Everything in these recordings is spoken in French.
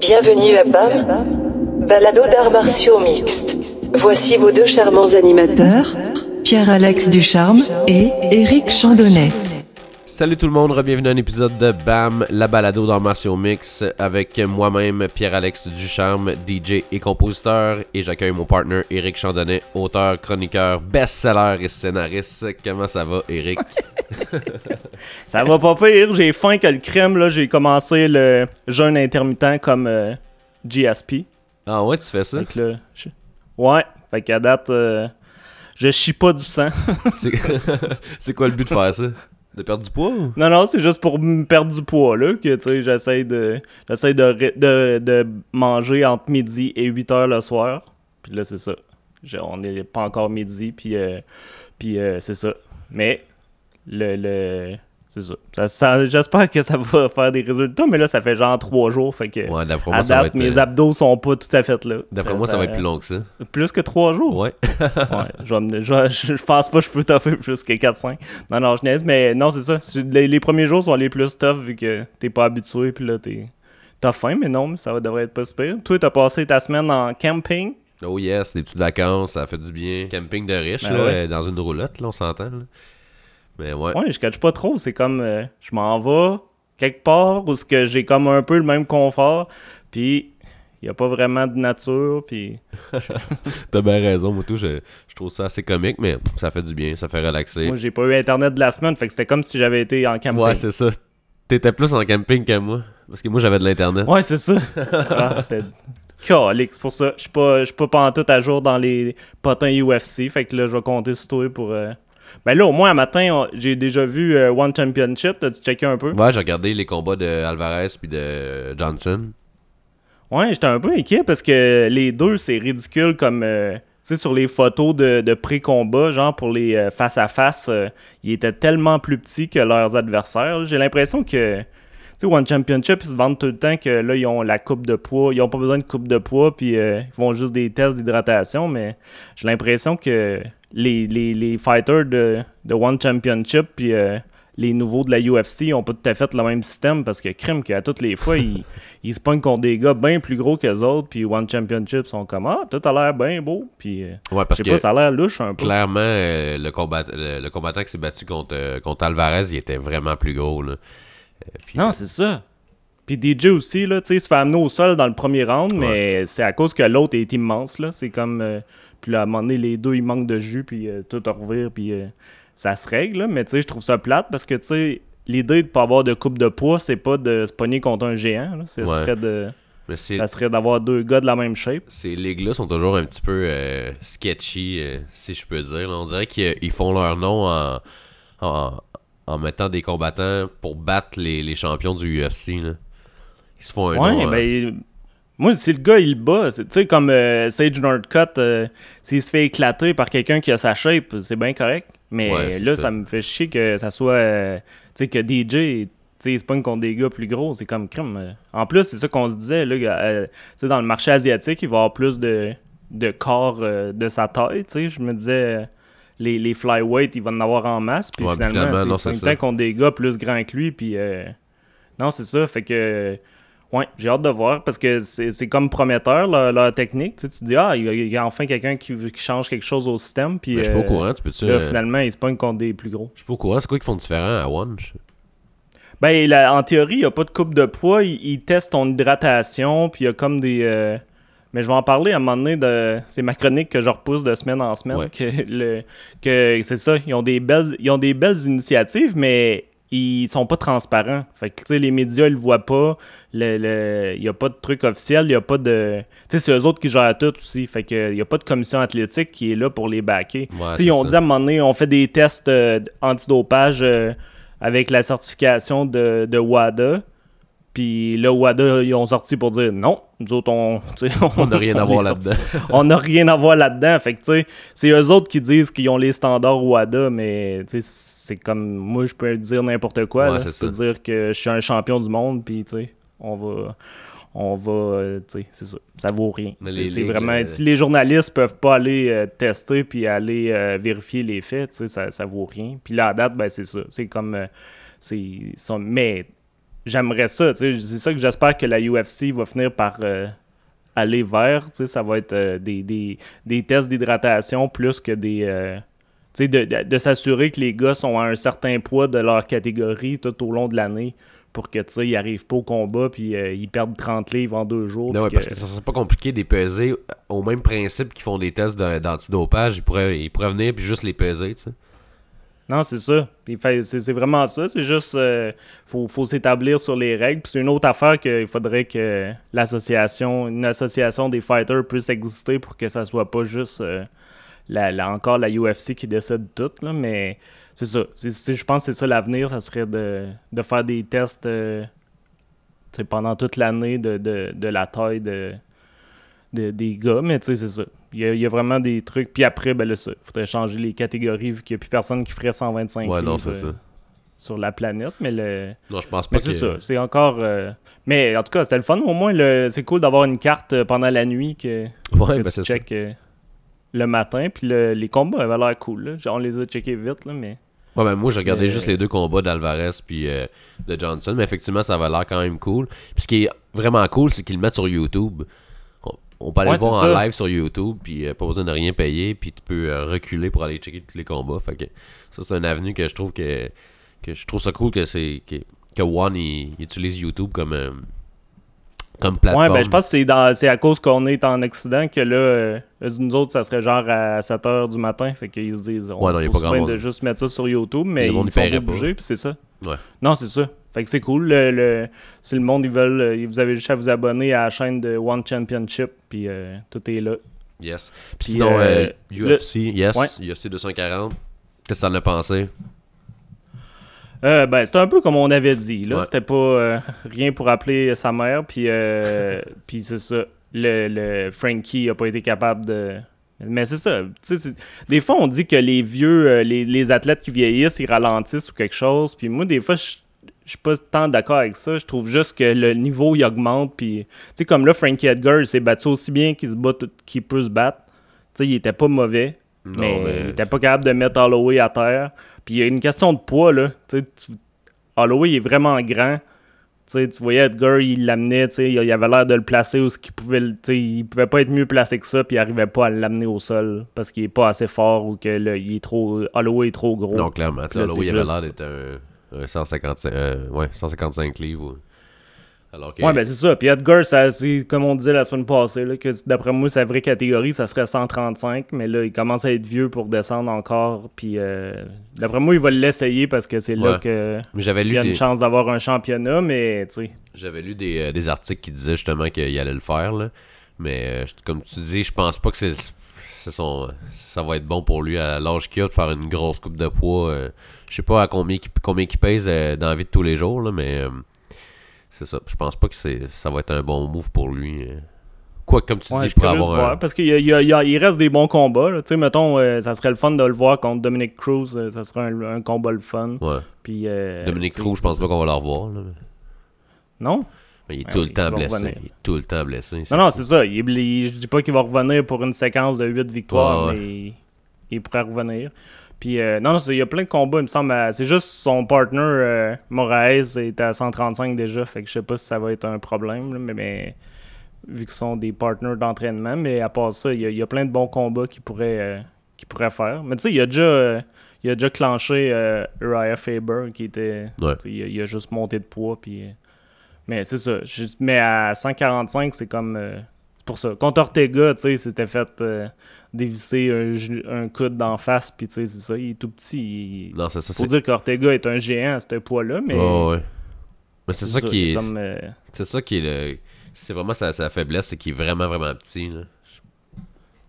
Bienvenue à BAM, balado d'arts martiaux mixtes. Voici vos deux charmants animateurs, Pierre-Alex Ducharme et Éric Chandonnet. Salut tout le monde, bienvenue à un épisode de BAM, la balado dans Martial Mix avec moi-même Pierre-Alex Ducharme, DJ et compositeur et j'accueille mon partner Eric Chandonnet, auteur, chroniqueur, best-seller et scénariste. Comment ça va Eric? ça va pas pire, j'ai faim que le crème là, j'ai commencé le jeûne intermittent comme euh, GSP. Ah ouais, tu fais ça? Ouais, fait qu'à date, euh, je chie pas du sang. C'est quoi le but de faire ça? De perdre du poids Non, non, c'est juste pour me perdre du poids, là, que, tu sais, j'essaie de, j'essaie de, de, de, manger entre midi et 8 heures le soir. Puis là, c'est ça. on n'est pas encore midi, puis, euh, puis euh, c'est ça. Mais, le, le c'est ça. J'espère que ça va faire des résultats, mais là, ça fait genre trois jours. Fait que, ouais, d'après moi, ça va être... mes euh, abdos sont pas tout à fait là. D'après moi, ça, va être plus long que ça. Plus que trois jours? Ouais. ouais je, je, je, pense pas que je peux toffer plus que 4-5. Non, non, je niaise, mais non, c'est ça. Les, premiers jours sont les plus tough vu que t'es pas habitué, puis là, t'es. T'as faim, mais non, ça va, devrait être pas super. Toi, t'as passé ta semaine en camping? Oh yes, des petites vacances, ça fait du bien. Camping de riche, ben là, dans une roulotte, là, on s'entend. Mais ouais. Ouais, je catch pas trop. C'est comme, euh, je m'en vais quelque part où que j'ai comme un peu le même confort, puis il n'y a pas vraiment de nature, puis... T'as bien raison, moi tout, je, trouve ça assez comique, mais ça fait du bien, ça fait relaxer. Moi, j'ai pas eu Internet de la semaine, fait que c'était comme si j'avais été en camping. Ouais, c'est ça. T'étais plus en camping que moi, parce que moi, j'avais de l'Internet. Ouais, c'est ça. ah, c'était... c'est pour ça. Je suis pas, pas tout à jour dans les potins UFC, fait que là, je vais compter sur toi pour... Euh, ben là, au moins, un matin, j'ai déjà vu euh, One Championship. T'as-tu checké un peu? Ouais, j'ai regardé les combats de Alvarez puis de Johnson. Ouais, j'étais un peu inquiet parce que les deux, c'est ridicule comme. Euh, tu sais, sur les photos de, pré-combat, genre pour les euh, face-à-face, ils étaient tellement plus petits que leurs adversaires. J'ai l'impression que. Tu sais, One Championship, ils se vendent tout le temps que là, ils ont la coupe de poids. Ils ont pas besoin de coupe de poids, puis ils font juste des tests d'hydratation, mais j'ai l'impression que les, les, fighters de, de, One Championship puis euh, les nouveaux de la UFC ont pas tout à fait le même système parce que crime qu'à toutes les fois ils, ils se pognent contre des gars bien plus gros que les autres puis One Championship sont comme ah tout a l'air bien beau puis euh, ouais, parce que pas, ça a l'air louche un peu clairement euh, le, combat, le, combattant qui s'est battu contre, contre Alvarez il était vraiment plus gros là. non c'est ça puis DJ aussi, là, tu sais, se fait amener au sol dans le premier round, mais c'est à cause que l'autre est immense, là. C'est comme. Puis là, à un moment donné, les deux, ils manquent de jus, puis euh, tout revire, puis euh, ça se règle. Mais tu sais, je trouve ça plate parce que, tu sais, l'idée de pas avoir de coupe de poids, c'est pas de se pogner contre un géant. Ça serait de... ça serait d'avoir deux gars de la même shape. Ces ligues-là sont toujours un petit peu euh, sketchy, si je peux dire. On dirait qu'ils font leur nom en, en, mettant des combattants pour battre les, les champions du UFC. Là. Ils se font un ouais, nom. Ben, moi, si le gars, il bat, tu sais, comme euh, Sage Northcutt, euh, s'il se fait éclater par quelqu'un qui a sa shape, c'est bien correct. Mais là, ça. me fait chier que ça soit, euh, tu sais, que DJ, tu sais, c'est pas contre des gars plus gros, c'est comme crime. En plus, c'est ça qu'on se disait, là, tu sais, dans le marché asiatique, il va y avoir plus de, de corps de sa taille, tu sais. Je me disais, les, les flyweight, il va en avoir en masse, puis finalement, c'est temps contre des gars plus grands que lui, puis non, c'est ça, fait que oui, j'ai hâte de voir parce que c'est comme prometteur leur, technique. Tu, te dis, ah, il y a, enfin quelqu'un qui, change quelque chose au système. Puis, je suis pas au euh, courant, tu peux-tu. Euh, finalement, ils se pognent contre des plus gros. Je suis pas au courant, c'est quoi qu'ils font différent à One Ben, en théorie, il n'y a pas de coupe de poids. Ils, testent ton hydratation, puis il y a comme des. Euh, mais je vais en parler à un moment donné de. C'est ma chronique que je repousse de semaine en semaine. Que, le... que c'est ça. Ils ont des belles. Ils ont des belles initiatives, mais ils sont pas transparents. Fait que, tu sais, les médias, ils le voient pas. Il le, n'y a pas de truc officiel, il y a pas de... Tu sais, c'est eux autres qui gèrent tout aussi. Fait que, il y a pas de commission athlétique qui est là pour les backer. ils ont dit à un moment donné, on fait des tests euh, antidopage euh, avec la certification de, de WADA. Puis là, WADA, ils ont sorti pour dire non, nous autres, on n'a rien à voir là-dedans. on n'a rien à voir là-dedans. Fait que, tu sais, c'est eux autres qui disent qu'ils ont les standards WADA, mais, tu sais, c'est comme, moi, je peux dire n'importe quoi. je peux dire que je suis un champion du monde, puis, tu sais, on va, on va, euh, tu sais, c'est ça, ça vaut rien. C'est vraiment, euh, si les journalistes peuvent pas aller euh, tester puis aller vérifier les faits, tu sais, ça, ça vaut rien. Puis la date, ben c'est ça, c'est comme, c'est, mais j'aimerais ça, c'est ça que j'espère que la UFC va finir par aller vers, ça va être des, des, des, tests d'hydratation plus que des... tu sais, de, de, de s'assurer que les gars sont à un certain poids de leur catégorie tout au long de l'année pour que, tu sais, ils arrivent pas au combat puis euh, ils perdent 30 livres en deux jours. Non, parce que ça serait pas compliqué de les peser au même principe qu'ils font des tests d'antidopage. Ils pourraient, ils pourraient venir puis juste les peser, tu sais. Non, c'est ça. C'est vraiment ça. C'est juste, euh, faut, faut s'établir sur les règles. Puis c'est une autre affaire qu'il faudrait que l'association, une association des fighters puisse exister pour que ça soit pas juste euh, la, encore la UFC qui décide tout. Là, mais c'est ça. je pense que c'est ça l'avenir, ça serait de, faire des tests euh, pendant toute l'année de, la taille de, des gars. Mais tu sais, c'est ça. Il y, a, vraiment des trucs. Puis après, ben là, ça. faudrait changer les catégories vu qu'il n'y a plus personne qui ferait 125 ouais, euh, sur la planète. Mais le. Non, je pense pas. Mais c'est ça. C'est encore. Euh, mais en tout cas, c'était le fun. Au moins, c'est cool d'avoir une carte pendant la nuit que, ouais, ben tu check le matin. Puis les combats avaient l'air cool. on les a checkés vite, là, mais. Ouais, ben moi, j'ai regardé juste les deux combats d'Alvarez puis euh, de Johnson, mais effectivement, ça avait l'air quand même cool. Puis ce qui est vraiment cool, c'est qu'ils le mettent sur YouTube. On, peut aller le voir en live sur YouTube, puis euh, pas besoin de rien payer, puis tu peux euh, reculer pour aller checker tous les combats. Fait que ça, c'est un avenue que je trouve que, que je trouve ça cool que c'est que, que One il, utilise YouTube comme comme plateforme. Ouais, ben je pense que c'est, dans, c'est à cause qu'on est en Occident que là, euh, nous autres, ça serait genre à 7 h du matin. Fait qu'ils se disent, on ouais, non, de juste mettre ça sur YouTube, mais ils sont pas bouger, puis c'est ça. Ouais. Non, c'est ça. Fait que c'est cool. Le, si le monde, ils veulent, euh, vous avez juste à vous abonner à la chaîne de One Championship, puis euh, tout est là. Yes. Puis sinon, UFC, yes, UFC 240. Qu'est-ce que t'en as pensé? Euh, ben, c'était un peu comme on avait dit. Là. C'était pas euh, rien pour appeler sa mère. Puis, euh, puis c'est ça. Le, le, Frankie a pas été capable de. Mais c'est ça. Des fois, on dit que les vieux, les, les, athlètes qui vieillissent, ils ralentissent ou quelque chose. Puis moi, des fois, je suis pas tant d'accord avec ça. Je trouve juste que le niveau, il augmente. Puis, tu sais, comme là, Frankie Edgar, il s'est battu aussi bien qu'il peut se battre. Tu sais, il était pas mauvais. mais, il était pas capable de mettre Holloway à terre. Puis il y a une question de poids, là. Tu Holloway est vraiment grand. tu voyais Edgar, il l'amenait, il avait l'air de le placer où il pouvait, il pouvait pas être mieux placé que ça, puis il arrivait pas à l'amener au sol parce qu'il est pas assez fort ou que il est trop, Holloway est trop gros. Non, clairement, Holloway avait l'air d'être un, 155, euh, ouais, 155 livres. Ouais, ben c'est ça. Puis Edgar, c'est comme on disait la semaine passée, là, que d'après moi, sa vraie catégorie, ça serait 135. Mais là, il commence à être vieux pour descendre encore. Puis euh, d'après moi, il va l'essayer parce que c'est là que il y a une chance d'avoir un championnat. Mais tu sais. J'avais lu des, euh, des, articles qui disaient justement qu'il allait le faire. Là. Mais euh, comme tu dis, je pense pas que c'est. Son, ça va être bon pour lui à l'âge qu'il a de faire une grosse coupe de poids. je sais pas à combien, combien il pèse dans la vie de tous les jours, là, mais c'est ça. Je pense pas que ça va être un bon move pour lui. Euh. Quoi, comme tu dis, il pourrait avoir un... Parce qu'il il reste des bons combats. Tu sais, mettons, euh, ça serait le fun de le voir contre Dominic Cruz. Euh, ça serait un, combat le fun. Ouais. Puis, Dominic Cruz, je pense pas qu'on va le revoir. Non? Mais il est tout le temps blessé. Il est tout le temps blessé. Non, non, c'est ça. Il, je dis pas qu'il va revenir pour une séquence de 8 victoires, mais il pourrait revenir. Puis euh, non, il y a plein de combats, il me semble. C'est juste son partner euh, Moraes est à 135 déjà, fait que je sais pas si ça va être un problème, mais, vu ce sont des partners d'entraînement. Mais à part ça, il y, a plein de bons combats qu'il pourrait, euh, pourrait faire. Mais tu sais, il a déjà. il a déjà clenché Uriah Faber qui était. Il, a, juste monté de poids. Puis, mais c'est ça. mais à 145, c'est comme. pour ça. Contre Ortega, tu sais, c'était fait dévisser un, un coude d'en face, puis tu sais, c'est ça, il est tout petit. Non, c'est ça. Faut dire qu'Ortega est un géant à ce poids-là, mais. ouais. Mais c'est ça, qui est. Euh, c'est ça qui est le. C'est vraiment sa, faiblesse, c'est qu'il est vraiment, vraiment petit. Là.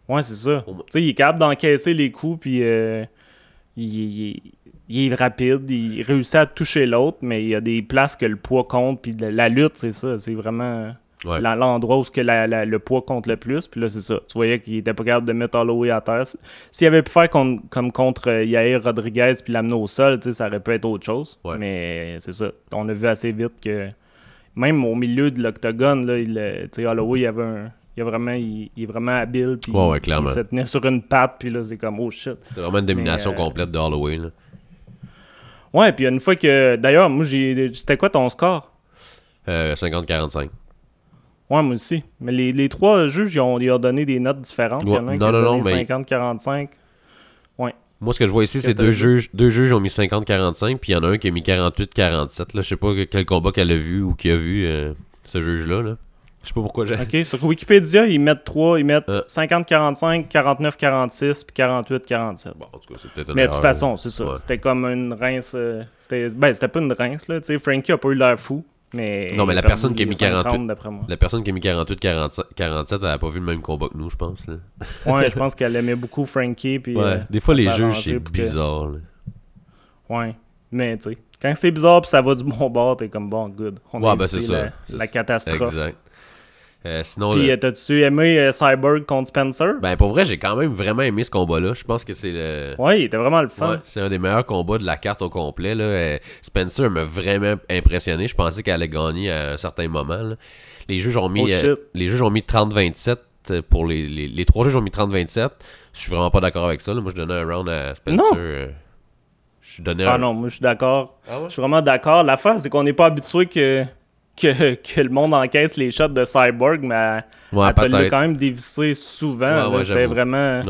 Ouais, c'est ça. Tu sais, il est capable d'encaisser les coups, puis euh, il, il, est rapide, il réussit à toucher l'autre, mais il y a des places que le poids compte, puis la lutte, c'est ça. C'est vraiment. L'endroit où que le poids compte le plus. Puis là, c'est ça. Tu voyais qu'il était pas capable de mettre Holloway à terre. S'il avait pu faire comme contre euh, Yair Rodriguez puis l'amener au sol, ça aurait pu être autre chose. Mais c'est ça. On a vu assez vite que même au milieu de l'octogone, là, il, Holloway, il avait un, il, vraiment, il, est vraiment habile. Puis il se tenait sur une patte, puis là, c'est comme, oh shit. C'est vraiment une domination complète de Holloway. Là. Ouais, puis une fois que. D'ailleurs, moi, j'ai. C'était quoi ton score? Euh, 50-45. Ouais, moi aussi. Mais les, les trois juges, ils ont, ils ont, donné des notes différentes. il y en a un non, non, non, 50-45. Ouais. Moi, ce que je vois ici, c'est deux juges, deux juges ont mis 50-45, puis il y en a un qui a mis 48-47. Je sais pas quel combat qu'elle a vu ou qui a vu euh, ce juge-là. Là. Je sais pas pourquoi j'ai. Ok, sur Wikipédia, ils mettent 3, ils mettent 50-45, 49-46, puis 48-47. Bon, en tout cas, c'est peut-être Mais de toute façon, c'est ça. C'était comme une rince. Euh, c'était... Ben, c'était pas une rince, là. Tu sais, Frankie a pas eu l'air fou. Mais non, mais la personne qui a mis 48, la personne qui a mis 48 47, 47 elle a pas vu le même combat que nous, je pense. Là. ouais, je pense qu'elle aimait beaucoup Frankie. Puis, ouais, euh, des fois, les jeux, c'est bizarre. Ouais, mais tu sais, quand c'est bizarre puis ça va du bon bord, t'es comme bon, good. On ouais, ben c'est ça. La, catastrophe. Exact. Euh, sinon, Puis, t'as-tu aimé euh, Cyborg contre Spencer? Ben, pour vrai, j'ai quand même vraiment aimé ce combat-là. Je pense que c'est le. Ouais, il était vraiment le fun. c'est un des meilleurs combats de la carte au complet. Là. Euh, Spencer m'a vraiment impressionné. Je pensais qu'elle allait gagner à un certain moment. Les juges ont mis, oh, les juges ont mis 30-27 pour les, les, trois juges ont mis 30-27. Je suis vraiment pas d'accord avec ça. Moi, je donnais un round à Spencer. Non. Je donnais ah non, moi, je suis d'accord. Ah je suis vraiment d'accord. L'affaire, c'est qu'on n'est pas habitué que que, que, le monde encaisse les shots de Cyborg, mais ouais, elle l'a quand même dévissé souvent. C'était vraiment.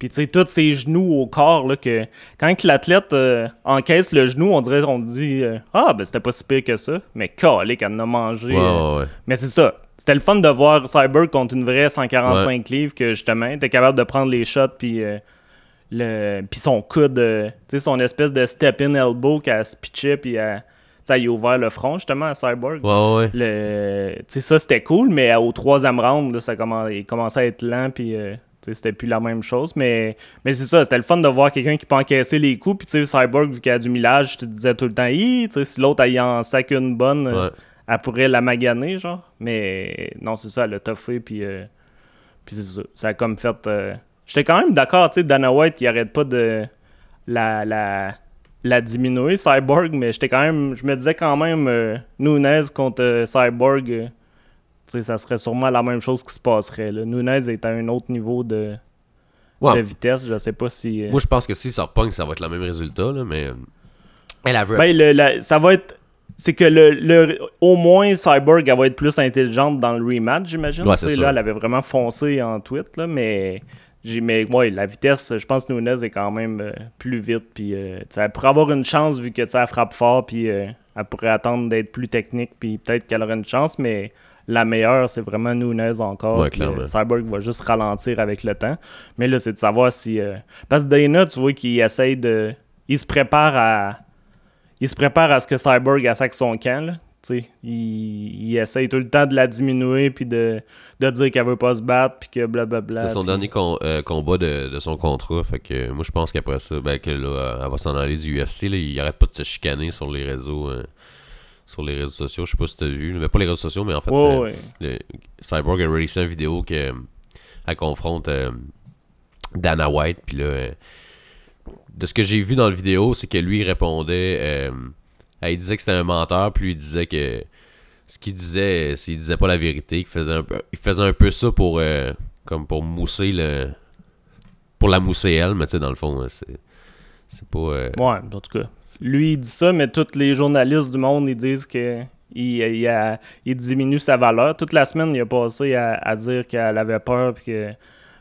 Puis tu sais, tous ses genoux au corps, là, que quand l'athlète euh, encaisse le genou, on dirait, on dit euh, Ah, ben c'était pas si pire que ça. Mais calé qu'elle en a mangé. Euh. Mais c'est ça. C'était le fun de voir Cyborg contre une vraie 145 livres que justement, était capable de prendre les shots, puis. le puis son coude, tu sais, son espèce de step-in elbow qu'elle se pitchait, puis elle, il a ouvert le front justement à Cyborg. Ouais, ouais. Le, ça, c'était cool, mais au troisième round, ça il commençait à être lent, puis euh, c'était plus la même chose. Mais, mais c'est ça, c'était le fun de voir quelqu'un qui peut encaisser les coups. Puis Cyborg, vu qu'il a du millage, je te disais tout le temps, si l'autre a en sac une bonne, euh, elle pourrait la maganer, genre. Mais non, c'est ça, elle a toffé, puis, euh, puis c'est ça. Ça a comme fait. J'étais quand même d'accord, tu sais, Dana White, il arrête pas de. La, la, la diminuer, Cyborg, mais j'étais quand même. Je me disais quand même euh, Nunez contre euh, Cyborg, euh, ça serait sûrement la même chose qui se passerait. Là. Nunez est à un autre niveau de, vitesse. Je sais pas si. Moi je pense que si ça repogne, ça va être le même résultat, là, mais. Elle a ben, ça va être. C'est que le, au moins Cyborg elle va être plus intelligente dans le rematch, j'imagine. là, elle avait vraiment foncé en tweet, là, mais mais ouais, la vitesse, je pense que Nunez est quand même euh, plus vite. Puis, euh, elle pourrait avoir une chance vu que elle frappe fort. Puis, euh, elle pourrait attendre d'être plus technique. Puis, peut-être qu'elle aurait une chance. Mais la meilleure, c'est vraiment Nunez encore. Cyborg va juste ralentir avec le temps. Mais là, c'est de savoir si. Parce que Dana, tu vois qu'il essaye de. Il se prépare à. Il se prépare à ce que Cyborg attaque son camp. Là. Il, il essaye tout le temps de la diminuer puis de, de dire qu'elle veut pas se battre puis que blablabla. C'était son dernier euh, combat de, son contrat. Fait que moi je pense qu'après ça, ben, que là, elle va s'en aller du UFC. Là, il arrête pas de se chicaner sur les réseaux. Euh, sur les réseaux sociaux, je sais pas si t'as vu, mais pas les réseaux sociaux, mais en fait, euh, le, Cyborg a réalisé une vidéo qu'elle confronte Dana White, puis là, de ce que j'ai vu dans la vidéo, c'est que lui il répondait il disait que c'était un menteur, puis il disait que ce qu'il disait, s'il disait pas la vérité, qu'il faisait un peu, il faisait un peu ça pour, euh, comme pour mousser le, pour la mousser elle, mais tu sais, dans le fond, c'est, c'est pas. Euh, ouais, en tout cas. Lui, il dit ça, mais tous les journalistes du monde, ils disent que il, il diminue sa valeur. Toute la semaine, il a passé à, à dire qu'elle avait peur, puis que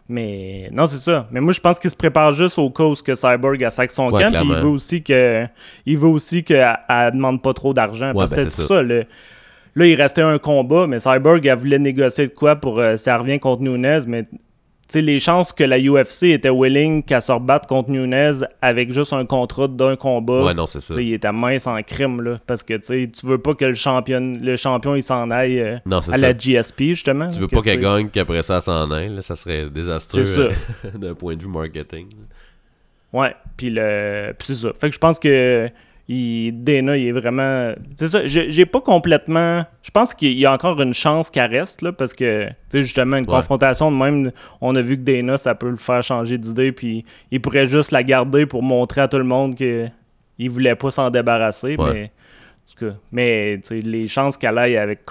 mais non, c'est ça. Mais moi, je pense qu'il se prépare juste au cas où que Cyborg a sac son camp. il veut aussi que il veut aussi qu'elle demande pas trop d'argent. parce que ben, c'était tout ça. là, il restait un combat, mais Cyborg, elle voulait négocier de quoi pour euh, ça revient contre Nunez, mais sais, les chances que la UFC était willing qu'elle se rebatte contre Nunez avec juste un contrat d'un combat. Ouais, non, c'est ça. Il était mince en crime, là. Parce que tu veux pas que le champion, le champion il s'en aille euh, à la GSP, justement. Tu veux pas qu'elle gagne qu'après ça, s'en aille. Là. Ça serait désastreux euh, d'un point de vue marketing. Ouais, puis le... c'est ça. Fait que je pense que il, Dana, il est vraiment. C'est ça, j'ai pas complètement. Je pense qu'il y a encore une chance qu'elle reste, là, parce que, tu sais, justement, une confrontation de même, on a vu que Dana, ça peut le faire changer d'idée, puis il pourrait juste la garder pour montrer à tout le monde qu'il voulait pas s'en débarrasser, mais tout cas. Mais les chances qu'elle aille avec,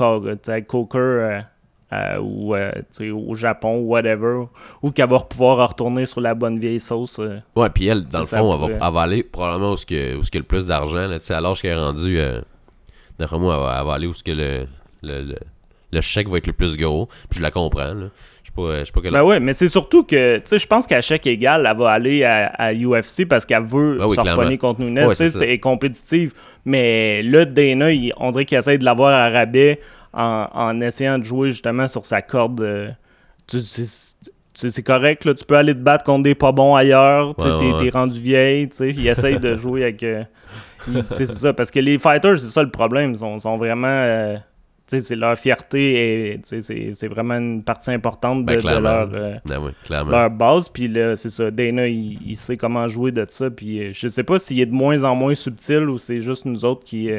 avec Coker euh, ou euh, au Japon ou whatever, ou qu'elle va pouvoir retourner sur la bonne vieille sauce. Euh, ouais, puis elle, dans le fond, elle, va, aller probablement où il y a le plus d'argent. À l'âge qu'elle est rendue, d'après moi, elle va, aller où que le, le, le, chèque va être le plus gros. Puis je la comprends. Là. Je sais pas, sais pas Ben ouais, mais c'est surtout que, tu sais, je pense qu'à chèque égal, elle va aller à, UFC parce qu'elle veut ben oui, contre Nunes. Ouais, c'est compétitive. Mais là, Dana, on dirait qu'il essaie de l'avoir à rabais en, essayant de jouer justement sur sa corde. Euh, c'est correct, là, tu peux aller te battre contre des pas bons ailleurs, tu t'es rendu vieille, il essaye de jouer avec... Euh, c'est ça, parce que les fighters, c'est ça le problème, ils sont, vraiment... Euh, c'est leur fierté et c'est vraiment une partie importante de, ben, leur, ben leur base. Puis là, c'est ça, Dana, il, sait comment jouer de ça. Puis je sais pas s'il est de moins en moins subtil ou c'est juste nous autres qui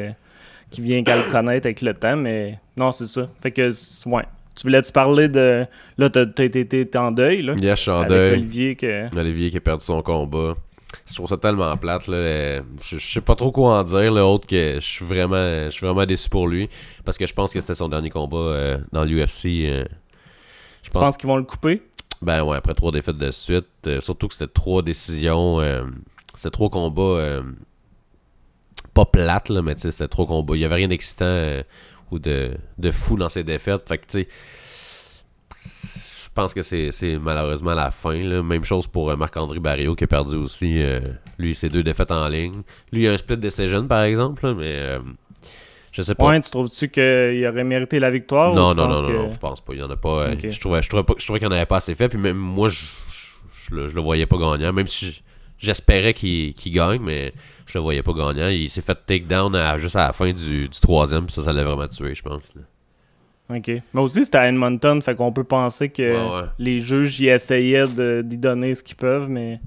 qui vient qu'à le connaître avec le temps, mais non, c'est ça. Fait que, ouais. Tu voulais-tu parler de. Là, t'as été en deuil, là? Yeah, je suis en deuil. Olivier, que... Olivier qui a perdu son combat. Je trouve ça tellement plate, là. Je, sais pas trop quoi en dire, là, autre que je suis vraiment, je suis vraiment déçu pour lui. Parce que je pense que c'était son dernier combat euh, dans l'UFC. Euh, je pense, qu'ils vont le couper? Ben ouais, après trois défaites de suite. Euh, surtout que c'était trois décisions. c'était trois combats pas plate, là, mais c'était trop combat. Il y avait rien d'excitant euh, ou de, de, fou dans ses défaites. Fait que, tu sais, je pense que c'est malheureusement la fin. Là. Même chose pour euh, Marc-André Barrio qui a perdu aussi, euh, lui, ses deux défaites en ligne. Lui, il a un split decision, par exemple, mais je sais pas. Ouais, tu trouves-tu qu'il aurait mérité la victoire Non, non, non, non, je pense pas. Il y en a pas. je trouvais, je trouvais, je trouvais qu'il n'y en avait pas assez fait. Puis même moi, je, je, le, le, voyais pas gagnant. Même si j'espérais qu'il gagne, mais je le voyais pas gagnant. Il s'est fait take down juste à la fin du, du troisième, puis ça, ça l'a vraiment tué, je pense. OK. Mais aussi, c'était à Edmonton, fait qu'on peut penser que les juges y essayaient d'y donner ce qu'ils peuvent, mais.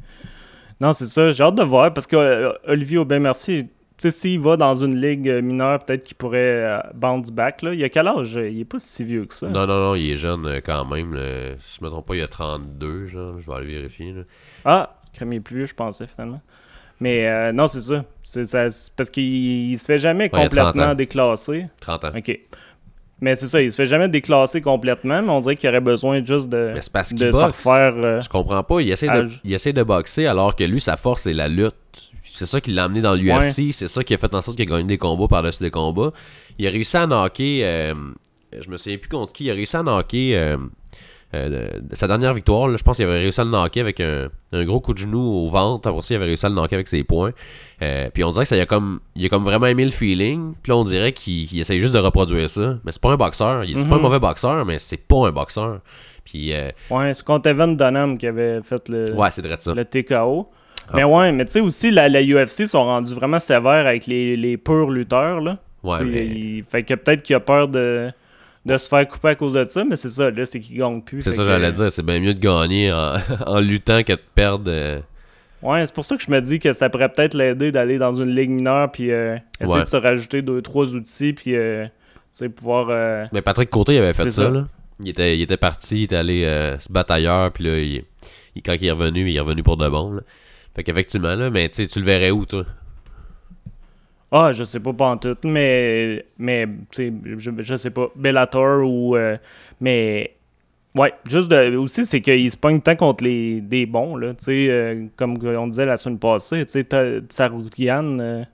Non, c'est ça. J'ai hâte de voir parce que euh, Olivier Aubin, merci. Tu sais, s'il va dans une ligue mineure, peut-être qu'il pourrait euh, bounce back. Là. Il a quel âge? Il est pas si vieux que ça. Non, non, non, il est jeune euh, quand même. Si je me trompe pas, il a 32, genre. Je vais aller vérifier. Ah, crémier plus vieux, je pensais finalement. Mais euh, non, c'est ça. C'est parce qu'il se fait jamais complètement déclasser. 30 ans. OK. Mais c'est ça, il se fait jamais déclasser complètement, mais on dirait qu'il aurait besoin juste de, de se refaire. Euh, je comprends pas. Il essaie, de, il essaie de boxer alors que lui, sa force, c'est la lutte. C'est ça qui l'a amené dans l'UFC. C'est ça qui a fait en sorte qu'il a gagné des combats par-dessus des combats. Il a réussi à knocker. Euh, je me souviens plus contre qui. Il a réussi à knocker. Euh, sa dernière victoire, je pense qu'il avait réussi à le knocker avec un, gros coup de genou au ventre. Après ça, il avait réussi à le knocker avec ses poings. Euh, puis on dirait que ça a comme, il a comme vraiment aimé le feeling. Puis là, on dirait qu'il essaye juste de reproduire ça. Mais c'est pas un boxeur. Il est pas un mhm. mauvais boxeur, mais c'est pas un boxeur. Puis, euh, ouais, c'est contre Evan Dunham qui avait fait le, ouais, c'est ça. le TKO. Ah. Mais ouais, mais tu sais aussi, la, la, UFC sont rendus vraiment sévères avec les, les purs lutteurs. Là. Ouais, mais... fait que peut-être qu'il a peur de de se faire couper à cause de ça, mais c'est ça, là, c'est qu'il gagne plus. C'est ça, j'allais dire, c'est bien mieux de gagner en, luttant que de perdre. Euh. Ouais, c'est pour ça que je me dis que ça pourrait peut-être l'aider d'aller dans une ligue mineure puis euh, essayer de se rajouter deux, trois outils puis euh, pouvoir. Mais Patrick Côté il avait fait ça, là. Il était, il était parti, il était allé se battre ailleurs, puis là, il, quand il est revenu, il est revenu pour de bon. Là. Fait qu'effectivement, là, mais tu le verrais où, toi? Ah, je sais pas, pas en tout, mais, mais je, je sais pas, Bellator ou. Euh, mais. Ouais, juste de, aussi, c'est qu'il se pogne tant contre les, des bons, là. Tu sais, euh, comme on disait la semaine passée, tu sais, Tsaroukian, euh,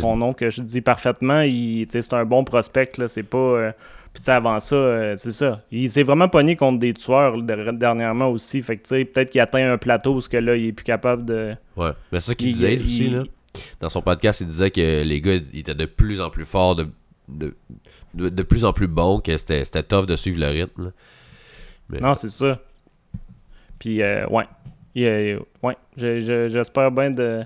son nom que je dis parfaitement, c'est un bon prospect, là. C'est pas. puis avant ça, c'est ça. Il s'est vraiment pogné contre des tueurs dernièrement aussi. Fait que, tu sais, peut-être qu'il atteint un plateau parce que là, il est plus capable de. Ouais, mais c'est ça qu'il disait aussi, là dans son podcast, il disait que les gars étaient de plus en plus forts, de, de, plus en plus bons, que c'était tough de suivre le rythme. Non, c'est ça. Puis, euh, ouais. ouais. J'espère bien de,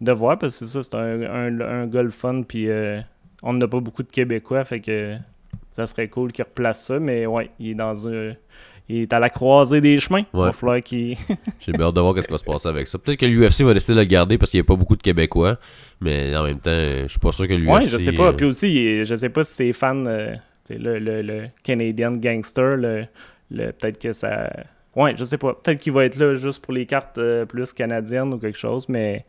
de voir, parce que c'est ça, c'est un, un, gars fun, puis euh, on n'a pas beaucoup de Québécois, fait que ça serait cool qu'il replace ça, mais ouais, il est dans un il est à la croisée des chemins. Il va falloir qu'il. J'ai hâte de voir ce qui va se passer avec ça. Peut-être que l'UFC va décider de le garder parce qu'il n'y a pas beaucoup de Québécois. Mais en même temps, je suis pas sûr que l'UFC. Ouais, je sais pas. Euh, Puis aussi, je sais pas si ses fans, euh, le, le, le, Canadian Gangster, le, peut-être que ça. Ouais, je sais pas. Peut-être qu'il va être là juste pour les cartes euh, plus canadiennes ou quelque chose, mais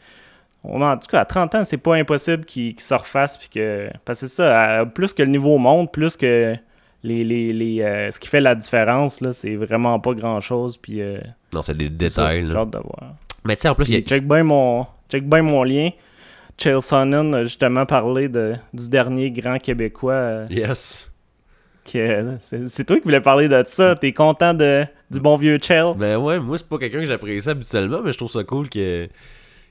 en tout cas, à 30 ans, c'est pas impossible qu'il se refasse. Puis que, parce que c'est ça, plus que le niveau monte, plus que les, les, euh, ce qui fait la différence, là, c'est vraiment pas grand chose. Puis, euh, non, c'est des détails. J'ai hâte de voir. Mais tu sais, en plus, il y a... check bien mon, check bien mon lien. Chael Sonnen a justement parlé de, du dernier grand Québécois. Euh, yes. C'est toi qui voulais parler de ça. T'es content de, du bon vieux Chael? Ben ouais, moi, c'est pas quelqu'un que j'apprécie habituellement, mais je trouve ça cool que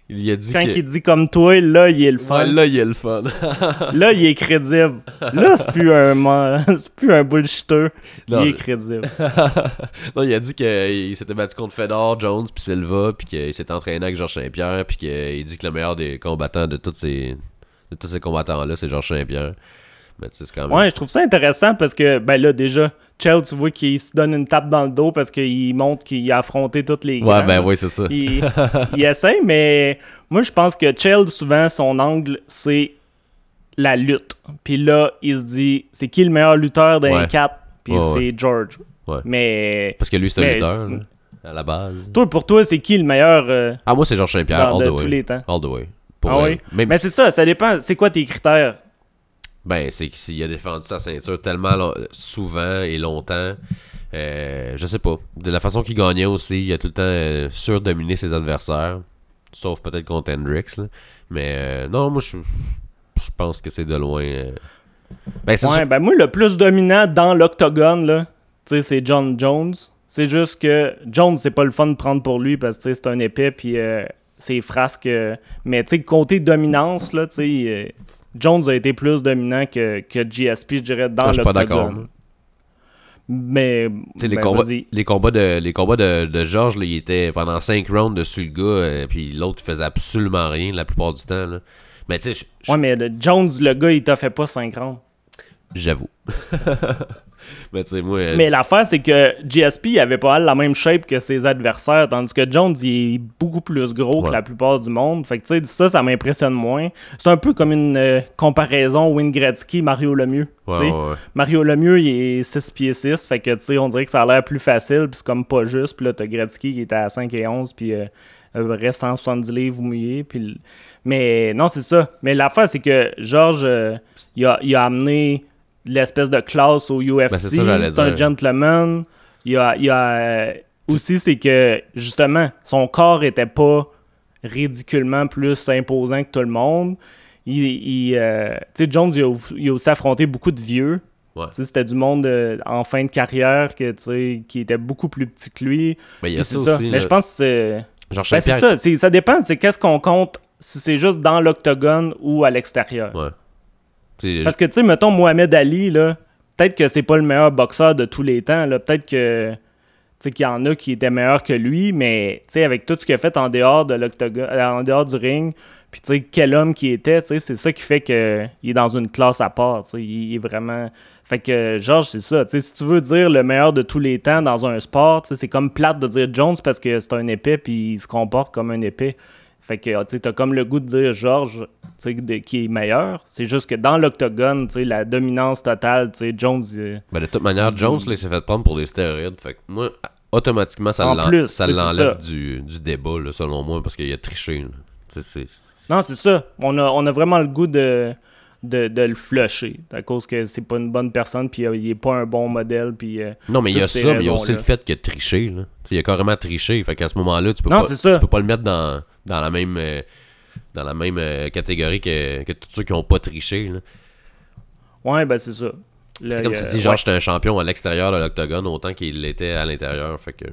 il a dit Quand il dit comme toi, là, il est le fun. là, il est le fun. là, il est crédible. Là, c'est plus un c'est plus un bullshitter. il est crédible. non, il a dit qu'il s'était battu contre Fedor, Jones, puis Silva, puis qu'il s'était entraîné avec Georges Saint-Pierre, puis qu'il dit que le meilleur des combattants de tous ces, de tous ces combattants-là, c'est Georges Saint-Pierre. Ouais, je trouve ça intéressant parce que, ben là, déjà, Chell, tu vois qu'il se donne une tape dans le dos parce qu'il montre qu'il a affronté toutes les Ouais, ben oui, c'est ça. Il, il, essaie, mais moi, je pense que Chell, souvent, son angle, c'est la lutte. Puis là, il se dit, c'est qui le meilleur lutteur d'un ouais. Puis c'est George. Mais. Parce que lui, c'est un lutteur, à la base. Toi, pour toi, c'est qui le meilleur. Euh, ah, moi, c'est Georges Saint-Pierre, all the way. tous les temps? All the way. ah oui? Mais c'est ça, ça dépend. C'est quoi tes critères? Ben, c'est qu'il a défendu sa ceinture tellement souvent et longtemps. Euh, je sais pas. De la façon qu'il gagnait aussi, il a tout le temps euh, surdominé ses adversaires. Sauf peut-être contre Hendrix. Mais euh, non, moi, je, je pense que c'est de loin. Ben, ouais, ben moi, le plus dominant dans l'octogone, là, c'est John Jones. C'est juste que Jones, c'est pas le fun de prendre pour lui parce que c'est un épée, puis c'est frasque. mais tu sais, côté dominance, là, tu sais Jones a été plus dominant que, que GSP, je dirais, dans le Je suis pas d'accord. Mais. les, ben, combats, les, combats, de, les combats de, de George, il était pendant 5 rounds dessus le gars, et euh, puis l'autre faisait absolument rien la plupart du temps. Là. Mais tu sais. Ouais, mais Jones, le gars, il t'a fait pas 5 rounds. J'avoue. mais tu sais, moi. Euh, mais l'affaire, c'est que GSP avait pas la même shape que ses adversaires, tandis que Jones, il est beaucoup plus gros que la plupart du monde. Fait que tu sais, ça, ça m'impressionne moins. C'est un peu comme une euh, comparaison Wayne Gretzky-Mario Lemieux. Ouais, Mario Lemieux, il est 6 pieds 6. Fait que tu sais, on dirait que ça a l'air plus facile, puis c'est comme pas juste. Puis là, t'as Gretzky qui était à 5 et 11, puis euh, reste 170 livres mouillés. Puis. Mais non, c'est ça. Mais l'affaire, c'est que Georges, il, a, il a amené l'espèce de classe au UFC. Ben, c'est un gentleman. Il y a, il y a euh, aussi, c'est que justement, son corps était pas ridiculement plus imposant que tout le monde. Il, euh, tu sais, Jones, il a, aussi affronté beaucoup de vieux. C'était du monde euh, en fin de carrière que, qui était beaucoup plus petit que lui. Ben, il y a ça, Aussi, Mais je pense que c'est. Ben, c'est ça. Ça dépend. C'est qu'est-ce qu'on compte si c'est juste dans l'octogone ou à l'extérieur. Ouais. Parce que, tu sais, mettons Mohamed Ali, là, peut-être que c'est pas le meilleur boxeur de tous les temps. Peut-être que qu'il y en a qui étaient meilleurs que lui, mais avec tout ce qu'il a fait en dehors de euh, en dehors du ring, puis quel homme qui était, c'est ça qui fait qu'il est dans une classe à part. Il est vraiment. Fait que, Georges, c'est ça. Si tu veux dire le meilleur de tous les temps dans un sport, c'est comme plate de dire Jones parce que c'est un épée puis il se comporte comme un épée. Fait que tu as comme le goût de dire Georges qui est meilleur. C'est juste que dans l'octogone, la dominance totale, Jones. Ben, de toute manière, Jones, il s'est fait prendre pour des stéroïdes. Fait que moi, automatiquement, ça l'enlève du, du, débat, selon moi, parce qu'il a triché. Non, c'est ça. On a, on a vraiment le goût de. De, le flusher à cause que c'est pas une bonne personne puis il est pas un bon modèle puis euh, non mais il y a ça mais il y a aussi le fait qu'il a triché là. il a carrément triché fait qu'à ce moment là tu peux pas tu peux pas le mettre dans, dans la même euh, dans la même euh, catégorie que, que, tous ceux qui n'ont pas triché. Là. Ouais, ben c'est ça. C'est comme tu dis, genre, j'étais un champion à l'extérieur de l'octogone autant qu'il l'était à l'intérieur. Fait que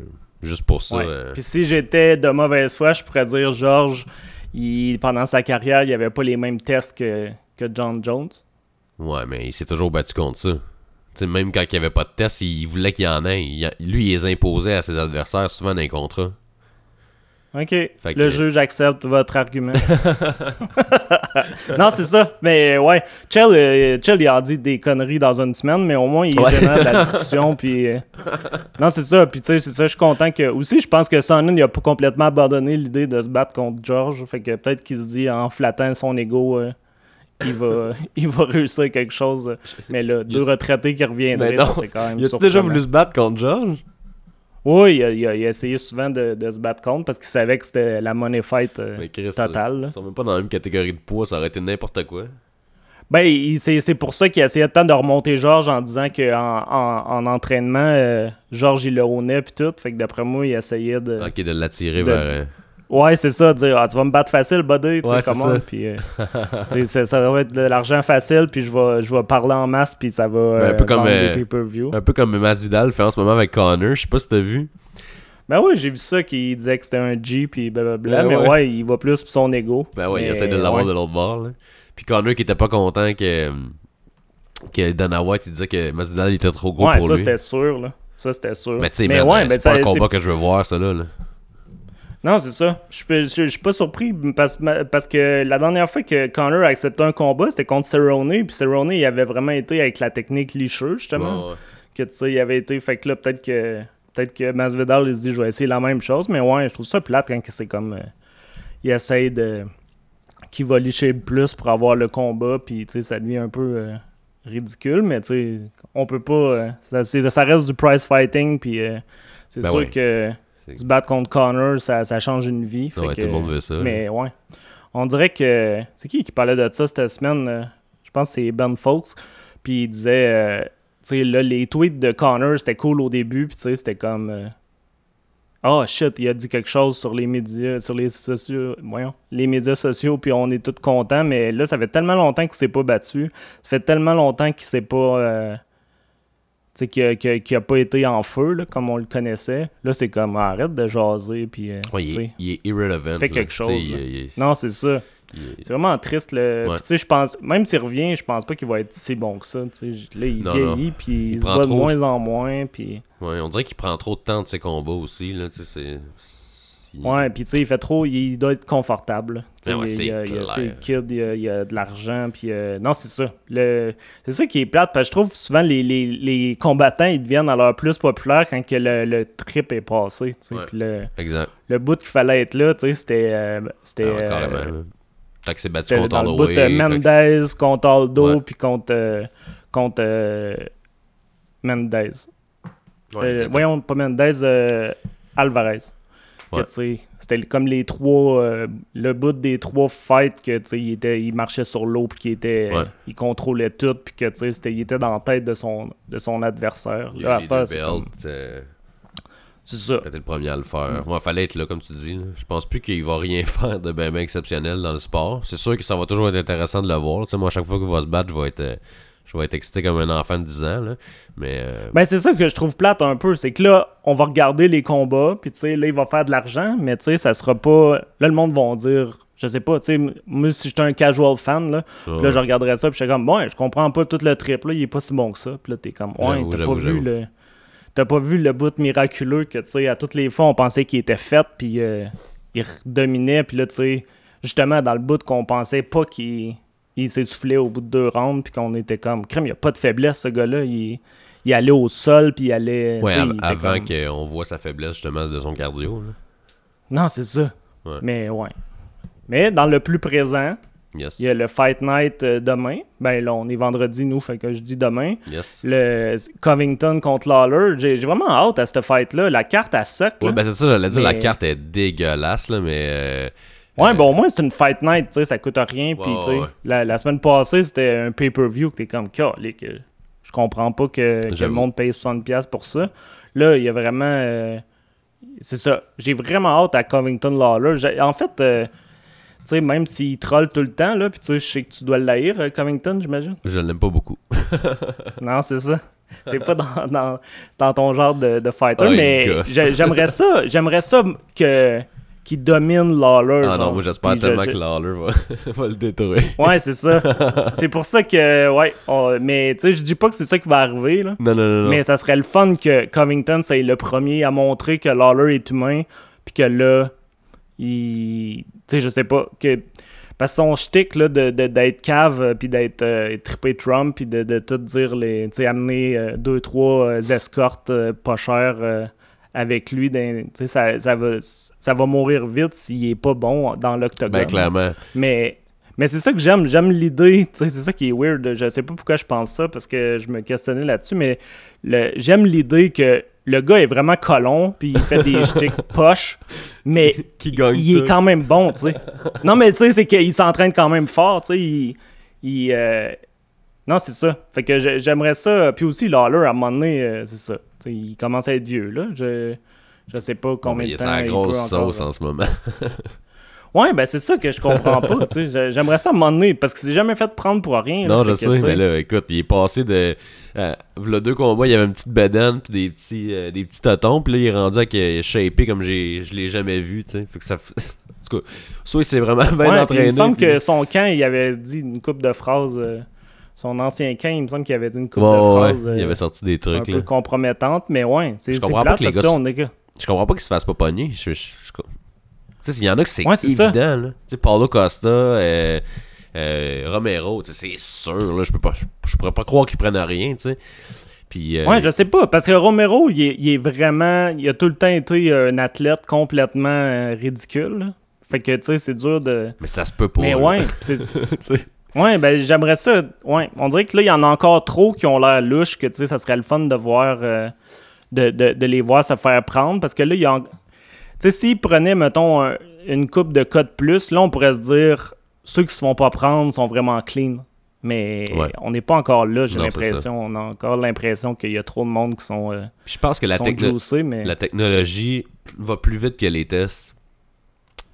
juste pour ça. Euh, Puis si j'étais de mauvaise foi, je pourrais dire, Georges, il, pendant sa carrière, il avait pas les mêmes tests que, que John Jones. Ouais, mais il s'est toujours battu contre ça. T'sais, même quand il n'y avait pas de tests, il voulait qu'il y en ait. lui, il les imposait à ses adversaires, souvent dans les contrats. OK. le juge accepte votre argument. non, c'est ça. Mais ouais, Chell, euh, il a dit des conneries dans une semaine, mais au moins, il est de la discussion. Puis, euh, Non, c'est ça. Puis, tu sais, c'est ça. Je suis content que. Aussi, je pense que Sonnen, il a pas complètement abandonné l'idée de se battre contre George. Fait que peut-être qu'il se dit, en flattant son ego, euh, il, va, il va réussir quelque chose. Mais là, deux retraités qui reviendraient, c'est quand même. Il a déjà voulu se battre contre George? Oui, il a, essayé souvent de, se battre contre parce qu'il savait que c'était la money fight euh, totale. Ils sont même pas dans la même catégorie de poids, ça aurait été n'importe quoi. Ben, c'est pour ça qu'il a essayé de temps de remonter Georges en disant qu'en en, entraînement, euh, Georges il le haut puis tout. Fait que d'après moi, il essayait de. Ok, de l'attirer vers. Euh, ouais, c'est ça, dire ah, tu vas me battre facile, buddy, tu sais comment. Puis euh, ça va être de l'argent facile, puis je vais, je vais parler en masse, puis ça va. Ben, un peu comme Un peu comme Masvidal fait en ce moment avec Connor, je sais pas si t'as vu. Ben oui, j'ai vu ça qu'il disait que c'était un G puis blablabla, ben mais ouais. il va plus pour son ego. Ben ouais, il essaie de l'avoir de l'autre bord. Là. Puis Connor qui était pas content que, que Dana White il disait que Masvidal était trop gros pour lui. Ouais, ça c'était sûr, là. Ça c'était sûr. Mais tu sais, mais ouais, c'est pas un combat que je veux voir, ça là. Non, c'est ça. Je suis pas surpris parce, parce, que la dernière fois que Connor a accepté un combat, c'était contre Cerrone. Puis Cerrone, il avait vraiment été avec la technique licheuse, justement. Que tu sais, il avait été. Fait que là, peut-être que peut-être que Masvidal, il se dit, je vais essayer la même chose. Mais ouais, je trouve ça plate quand c'est comme. Euh, il essaye de qui va licher le plus pour avoir le combat, puis ça devient un peu euh, ridicule, mais on peut pas. Euh, ça, reste du price fighting, puis euh, c'est ben sûr que se battre contre Connor, ça, change une vie. tout le monde veut ça. Mais ouais. On dirait que. C'est qui qui parlait de ça cette semaine Je pense que c'est Ben Folks, puis il disait. tu sais, là, les tweets de Connor, c'était cool au début, puis c'était comme ah oh, shit, il a dit quelque chose sur les médias, sur les sociaux, voyons, les médias sociaux, puis on est tous contents, mais là, ça fait tellement longtemps qu'il s'est pas battu, ça fait tellement longtemps qu'il s'est pas, euh, tu sais, qu'il a, pas été en feu, là, comme on le connaissait. Là, c'est comme, arrête de jaser, puis, euh, il, est, il, est, irrelevant. Fait quelque chose. Non, c'est ça. C'est vraiment triste. Le... tu sais, je pense, même s'il revient, je pense pas qu'il va être si bon que ça. Là, il vieillit, puis il, se bat de moins en moins. Puis... Ouais, on dirait qu'il prend trop de temps de ses combats aussi. Là, c'est... Ouais, puis tu sais, il fait trop, il doit être confortable. Ben il, y a, il, y a, ses kids, il y a, de l'argent, puis euh, non, c'est ça. Le... C'est ça qui est plate, parce que je trouve souvent les, les, les combattants, ils deviennent alors plus populaires quand que le, le trip est passé. Ouais, le, exact. Le bout qu'il fallait être là, tu sais, c'était... Euh, c'était ah euh, fait que c'est battu contre dans le bout de Mendez contre Aldo, puis contre, euh, contre euh, Mendez. Voyons, pas Mendez, Alvarez. C'était comme les trois, le bout des trois fights que il, était, il marchait sur l'eau puis qu'il était, il contrôlait tout puis que il était dans la tête de son, de son adversaire. Il Là, c'est ça. C'était le premier à le faire. Moi, il fallait être là, comme tu dis. Je pense plus qu'il va rien faire de bien exceptionnel dans le sport. C'est sûr que ça va toujours être intéressant de le voir. moi, à chaque fois qu'il va se battre, je vais être. Euh, je vais être excité comme un enfant de 10 ans. Là. Mais. Euh, ben, c'est ça que je trouve plate un peu. C'est que là, on va regarder les combats, puis tu sais, là, il va faire de l'argent, mais tu sais, ça sera pas. Là, le monde va dire. Je sais pas, tu sais, moi, si j'étais un casual fan, là, là, je regarderais ça, puis je comme, bon, je comprends pas tout le trip, là, il est pas si bon que ça. Puis là, t'es comme, ouais, t'as pas vu le t'as pas vu le bout miraculeux que, tu sais, à toutes les fois, on pensait qu'il était fait, puis euh, il dominait, puis là, tu sais, justement, dans le bout qu'on pensait pas qu'il il s'essoufflait au bout de deux rounds, puis qu'on était comme, crème, il a pas de faiblesse, ce gars-là, il, il allait au sol, puis il allait... Ouais, avant qu'on voit sa faiblesse, justement, de son cardio. Non, c'est ça. Mais ouais. Mais dans le plus présent, il y a le Fight Night euh, demain. Ben là, on est vendredi, nous, fait que je dis demain. Le Covington contre Lawler. J'ai vraiment hâte à cette fight-là. La carte, elle suck. Ouais, ben c'est ça, j'allais dire, la carte est dégueulasse, là, mais. Euh, ouais, bon, au moins, c'est une Fight Night, tu sais, ça coûte rien. Puis, tu sais, la, semaine passée, c'était un pay-per-view que t'es comme, que je comprends pas que, le monde paye 60$ pour ça. Là, il y a vraiment. Euh, c'est ça. J'ai vraiment hâte à Covington Lawler. En fait sais, même s'il troll tout le temps, là, puis tu sais, je sais que tu dois l'haïr, euh, Covington, j'imagine. Je l'aime pas beaucoup. non, c'est ça. C'est pas dans, dans, ton genre de, de fighter, oh, mais j'aimerais ça, j'aimerais ça que qu'il domine Lawler. Ah non, moi j'espère tellement que Lawler va, va, le détruire. Ouais, c'est ça. c'est pour ça que, ouais, mais tu sais, je dis pas que c'est ça qui va arriver, là. Non, non, non, Mais ça serait le fun que Covington soit le premier à montrer que Lawler est humain, puis que là, il. Tu sais, je sais pas. que Parce que son shtick, là, d'être de, cave, euh, puis d'être euh, trippé Trump, puis de, de, tout dire, les, tu sais, amener euh, deux, trois escortes pas chères avec lui, ça, ça, va, ça va mourir vite s'il est pas bon dans l'octogone. Ben, clairement. Mais, mais c'est ça que j'aime. J'aime l'idée. C'est ça qui est weird. Je sais pas pourquoi je pense ça, parce que je me questionnais là-dessus, mais j'aime l'idée que le gars est vraiment colon, puis il fait des sticks poches, mais Qui il est quand même bon, tu sais. Non, mais tu sais, c'est qu'il s'entraîne quand même fort, tu sais. Il. il, euh, Non, c'est ça. Fait que j'ai- j'aimerais ça. Puis aussi, Lawler, à un moment donné, euh, c'est ça. Il commence à être vieux, là. Je, je sais pas combien de temps. il grosse peut encore- sauce en ce moment. Ouais, ben c'est ça que je comprends pas, J'aimerais ça à un moment donné, parce que c'est jamais fait prendre pour rien. non, je sais, mais là, écoute, il est passé de. Euh, le deux combats, il y avait une petite bedaine puis des petits, euh, des petits totons, puis là, il est rendu avec euh, shapé comme je l'ai jamais vu, tu sais. Fait que ça. en tout cas, soit il s'est vraiment bien Ouais, entraîné. il me semble puis- que son camp, il avait dit une coupe de phrases. euh, son ancien camp, il me semble qu'il avait dit une coupe Ouais, de ouais, phrases. il euh, avait sorti des un trucs, là. peu compromettantes, mais ouais, c'est comprends pas que les gars on est que- Je comprends pas qu'il se fasse pas pogner. Je, je, je- Tu sais, il y en a que c'est Ouais, évident, là. Tu sais, Paulo Costa, euh, euh, Romero, tu sais, c'est sûr, là. Je peux pas, je, je pourrais pas croire qu'ils prennent rien, tu sais. Puis, euh, Ouais, je sais pas, parce que Romero, il est, il est vraiment. Il a tout le temps été un athlète complètement euh, ridicule. là. Fait que, tu sais, c'est dur de. mais ça se peut pas. Mais ouais, c'est. Ouais, ben j'aimerais ça. Ouais, on dirait que là, il y en a encore trop qui ont l'air louches, que tu sais, ça serait le fun de voir. euh, de, de- de les voir se faire prendre, parce que là, il y a. en- Tu sais, s'ils prenaient, mettons, un- une coupe de code plus, là, on pourrait se dire, ceux qui se font pas prendre sont vraiment clean. Mais Ouais. on n'est pas encore là, j'ai l'impression. On a encore l'impression qu'il y a trop de monde qui sont, euh, Je pense que la, juicés, mais... la technologie va plus vite que les tests.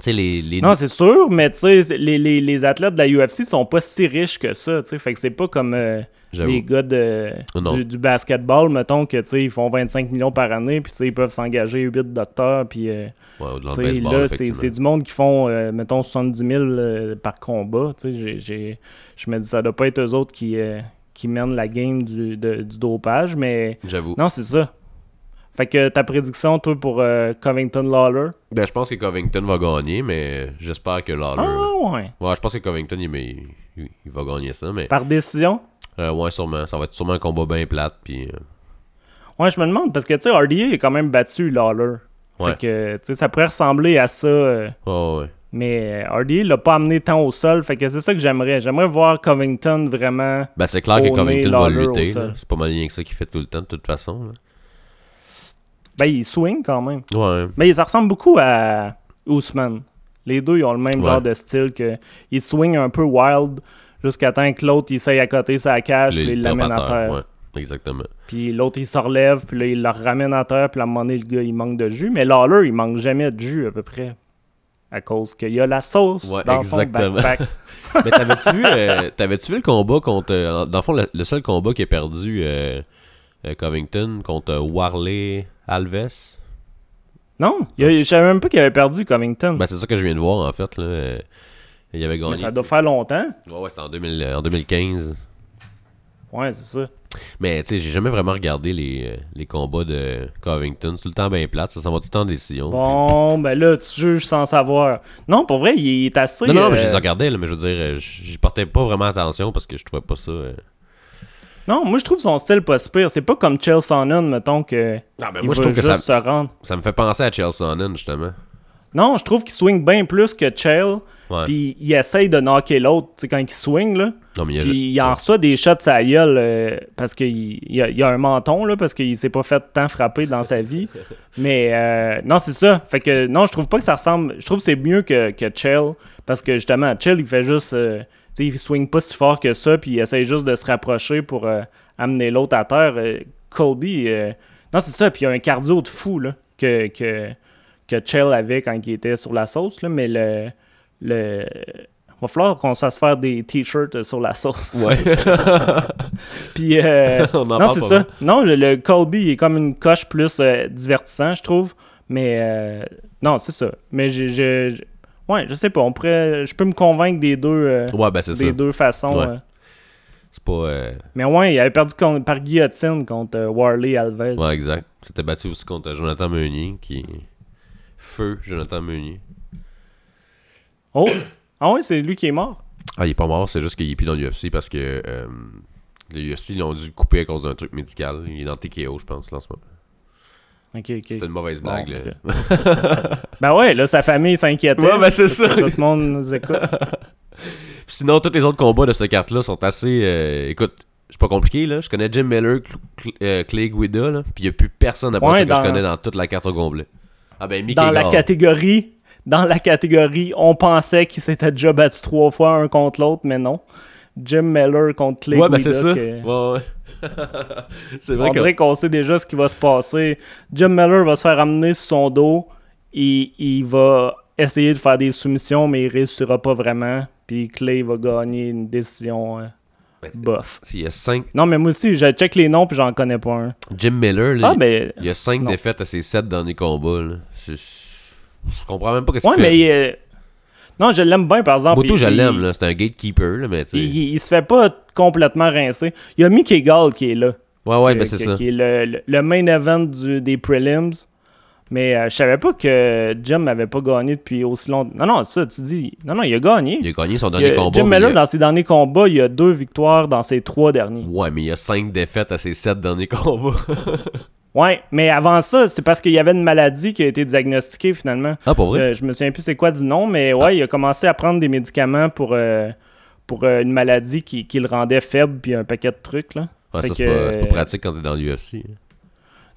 Les. les... Non, c'est sûr, mais les, les, les athlètes de la UFC sont pas si riches que ça, tu sais. Fait que c'est pas comme euh, les gars de, du, du basketball, mettons, que ils font 25 millions par année, puis ils peuvent s'engager 8 docteurs, puis euh, Ouais, baseball, là, c'est du monde qui font, euh, mettons, 70 000 euh, par combat, Je me dis, ça doit pas être eux autres qui, euh, qui mènent la game du, de- du dopage, mais J'avoue. non, c'est ça. Fait que ta prédiction, toi, pour euh, Covington Lawler? Ben, je pense que Covington va gagner, mais j'espère que Lawler. Ah, ouais. Ouais, je pense que Covington, il, mais il, il va gagner ça, mais. Par décision? Euh, ouais, sûrement. Ça va être sûrement un combat bien plate, puis. euh, Ouais, je me demande, parce que, tu sais, RDA a quand même battu Lawler. Ouais. Fait que, tu sais, ça pourrait ressembler à ça, euh, Ouais, ouais. mais RDA l'a pas amené tant au sol, fait que c'est ça que j'aimerais. J'aimerais voir Covington vraiment... Ben, c'est clair que Covington va lutter. C'est pas mal rien que ça qu'il fait tout le temps, de toute façon. là. Ben, il swing quand même. Ouais. Mais ça ressemble beaucoup à Ousmane. Les deux, ils ont le même Ouais. genre de style que... Ils swing un peu wild jusqu'à temps que l'autre, il essaye à côté sa cage, puis il l'amène à terre. Ouais, exactement. Puis l'autre, il se relève, puis là, il le ramène à terre, puis à un moment donné, le gars, il manque de jus. Mais Lawler, il manque jamais de jus, à peu près. À cause qu'il y a la sauce Ouais, dans exactement. son backpack. Mais t'avais-tu vu, euh, t'avais-tu vu le combat contre. euh, dans le fond, le, le seul combat qui a perdu euh, Covington contre Warley? Alves Non, il a- je savais même pas qu'il avait perdu Covington. Ben, c'est ça que je viens de voir, en fait. Là. Il avait gagné. mais ça doit faire longtemps. Ouais, ouais, c'était en, 2000 euh, en 2015. Ouais, c'est ça. Mais, tu sais, j'ai jamais vraiment regardé les, euh, les combats de Covington. C'est tout le temps bien plate. Ça s'en va tout le temps en décision. Bon, ben là, tu juges sans savoir. Non, pour vrai, il est assez... Non, non, mais je euh, les regardais, là, mais je veux dire, euh, j'y portais pas vraiment attention parce que je trouvais pas ça. euh, Non, moi, je trouve son style pas si pire. C'est pas comme Chael Sonnen, mettons, que... Ah, ben, il moi, je trouve que ça, se rendre. ça me fait penser à Chelsea Sonnen, justement. Non, je trouve qu'il swing bien plus que Chael. Puis il essaye de knocker l'autre, tu sais, quand il swing, là. non, mais il a. Il en reçoit des shots à gueule euh, parce qu'il il a, il a un menton, là, parce qu'il s'est pas fait tant frapper dans sa vie. Mais euh, non, c'est ça. Fait que non, je trouve pas que ça ressemble. Je trouve que c'est mieux que, que Chell. Parce que justement, Chell, il fait juste. euh, sais, il swing pas si fort que ça, puis il essaye juste de se rapprocher pour euh, amener l'autre à terre. Euh, Colby, euh, non, c'est ça. Puis il y a un cardio de fou, là, que, que, que Chell avait quand il était sur la sauce, là, mais le. le va falloir qu'on se fasse faire des t-shirts sur la sauce. Ouais. Puis, euh, On en non, c'est ça. Non, le, le Colby il est comme une coche plus divertissant, je trouve. Mais, euh, non, c'est ça. Mais j'ai. Ouais, je sais pas. On pourrait. Je peux me convaincre des deux, euh, Ouais, ben, c'est ça. des deux façons. Ouais. euh. C'est pas. euh, Mais ouais, il avait perdu par guillotine contre Warley Alves. Ouais, exact. C'était battu aussi contre Jonathan Meunier, qui. Feu, Jonathan Meunier. Oh! Ah ouais, c'est lui qui est mort? Ah, il est pas mort, c'est juste qu'il est plus dans l'UFC parce que. Euh, L'UFC, ils l'ont dû couper à cause d'un truc médical. Il est dans TKO, je pense, là, en ce moment. Ok, ok. C'était une mauvaise blague, Bon, là. Ben ouais, là, sa famille s'inquiétait. Ouais, ben, c'est ça. Tout le monde nous écoute. Sinon, tous les autres combats de cette carte-là sont assez. euh, écoute, c'est pas compliqué, là. Je connais Jim Miller, euh, Clay Guida, là. Puis il n'y a plus personne après ça que je connais dans toute la carte au complet. Ah ben, Mickey Dans la catégorie, dans la catégorie, on pensait qu'ils s'étaient déjà battus trois fois un contre l'autre, mais non. Jim Miller contre Clay ouais, ben c'est ça. Ouais, ouais. c'est vrai on dirait qu'on sait déjà ce qui va se passer. Jim Miller va se faire amener sur son dos. et il va essayer de faire des soumissions, mais il réussira pas vraiment. Puis Clay va gagner une décision euh, bof. Il y a cinq... Non, mais moi aussi, je check les noms puis j'en connais pas un. Jim Miller, ah, ben, il y a cinq défaites à ses sept derniers combats. Je, je, comprends même pas ce qu'il ouais, mais euh, Non, je l'aime bien, par exemple. Moto, je l'aime, c'est un gatekeeper, mais il, il, se fait pas complètement rincer. Il y a Mickey Gall qui est là. Ouais, ouais, ben c'est ça. Qui est le, le, main event du, des prelims. Mais euh, je savais pas que Jim n'avait pas gagné depuis aussi longtemps. Non, non, ça, tu dis. Non, non, il a gagné. Il a gagné son dernier combat. Jim Miller, dans ses derniers combats, il a deux victoires dans ses trois derniers. Ouais, mais il a cinq défaites à ses sept derniers combats. ouais, mais avant ça, c'est parce qu'il y avait une maladie qui a été diagnostiquée finalement. Ah, pour vrai? Euh, je me souviens plus c'est quoi du nom, mais ouais, ah. il a commencé à prendre des médicaments pour, euh, pour une maladie qui, qui, le rendait faible, puis un paquet de trucs, là. Ouais, ça, c'est pas, pratique quand t'es dans l'UFC.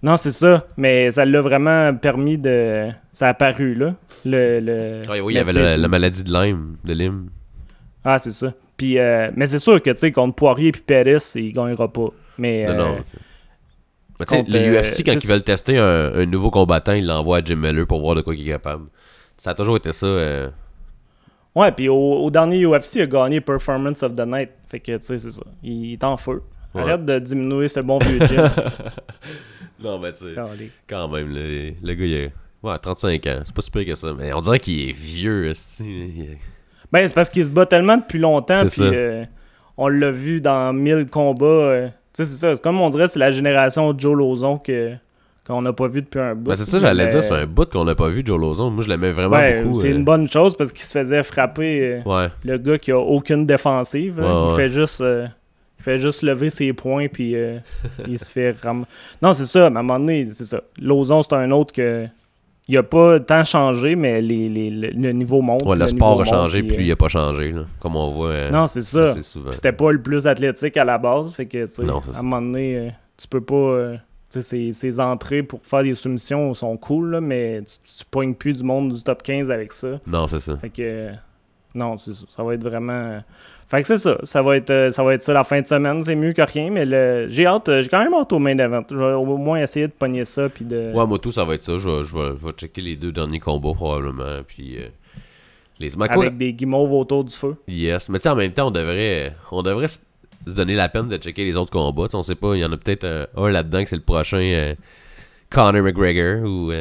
Non, c'est ça. Mais ça l'a vraiment permis de. Ça a apparu, là. Le, le oui, il y avait la, maladie de Lyme, de Lyme. Ah, c'est ça. Puis, euh, mais c'est sûr que, tu sais, contre Poirier et Pérez, il gagnera pas. Mais. Non, non. Euh, contre, le UFC, quand ils veulent tester un, nouveau combattant, ils l'envoient à Jim Miller pour voir de quoi il est capable. Ça a toujours été ça. Euh... Ouais, puis au, dernier UFC, il a gagné Performance of the Night. Fait que, tu sais, c'est ça. Il est en feu. Arrête de diminuer ce bon vieux Jim. Non, mais tu sais, quand même, le, le, gars, il a ouais, 35 ans. C'est pas super que ça, mais on dirait qu'il est vieux. Ben, c'est parce qu'il se bat tellement depuis longtemps, puis euh, on l'a vu dans 1000 combats. Euh, c'est ça. Comme on dirait, c'est la génération Joe Lozon que qu'on n'a pas vu depuis un bout. Ben, c'est ça, j'allais dire, c'est un bout qu'on n'a pas vu, Joe Lozon. Moi, je l'aimais vraiment ouais, beaucoup. C'est euh. une bonne chose parce qu'il se faisait frapper. Le gars qui a aucune défensive. il fait juste il fait juste lever ses poings, puis euh, il se fait ram... Non, c'est ça, à un moment donné, c'est ça. L'ozon, c'est un autre que. Il a pas tant changé, mais les, les, le niveau monte. Ouais, le, sport a changé, puis il a pas changé, là, comme on voit. Euh, non, c'est ça. C'était pas le plus athlétique à la base, fait que, tu à un moment donné, euh, tu peux pas. tu sais, ses, entrées pour faire des soumissions sont cool, là, mais tu, tu pognes plus du monde du top 15 avec ça. Non, c'est ça. Fait que. Non, c'est ça. Ça va être vraiment. Fait que c'est ça. Ça va, être, euh, ça va être ça la fin de semaine. C'est mieux que rien. Mais le... j'ai hâte. Euh, j'ai quand même hâte au main event. Je vais au moins essayer de pogner ça. Puis de... Ouais, moi tout, ça va être ça. Je vais, je vais, checker les deux derniers combats probablement. Puis. Euh, les... Avec des guimauves autour du feu. Yes. Mais tu sais, en même temps, on devrait, on devrait se donner la peine de checker les autres combats. on sait pas, il y en a peut-être un là-dedans que c'est le prochain Conor McGregor ou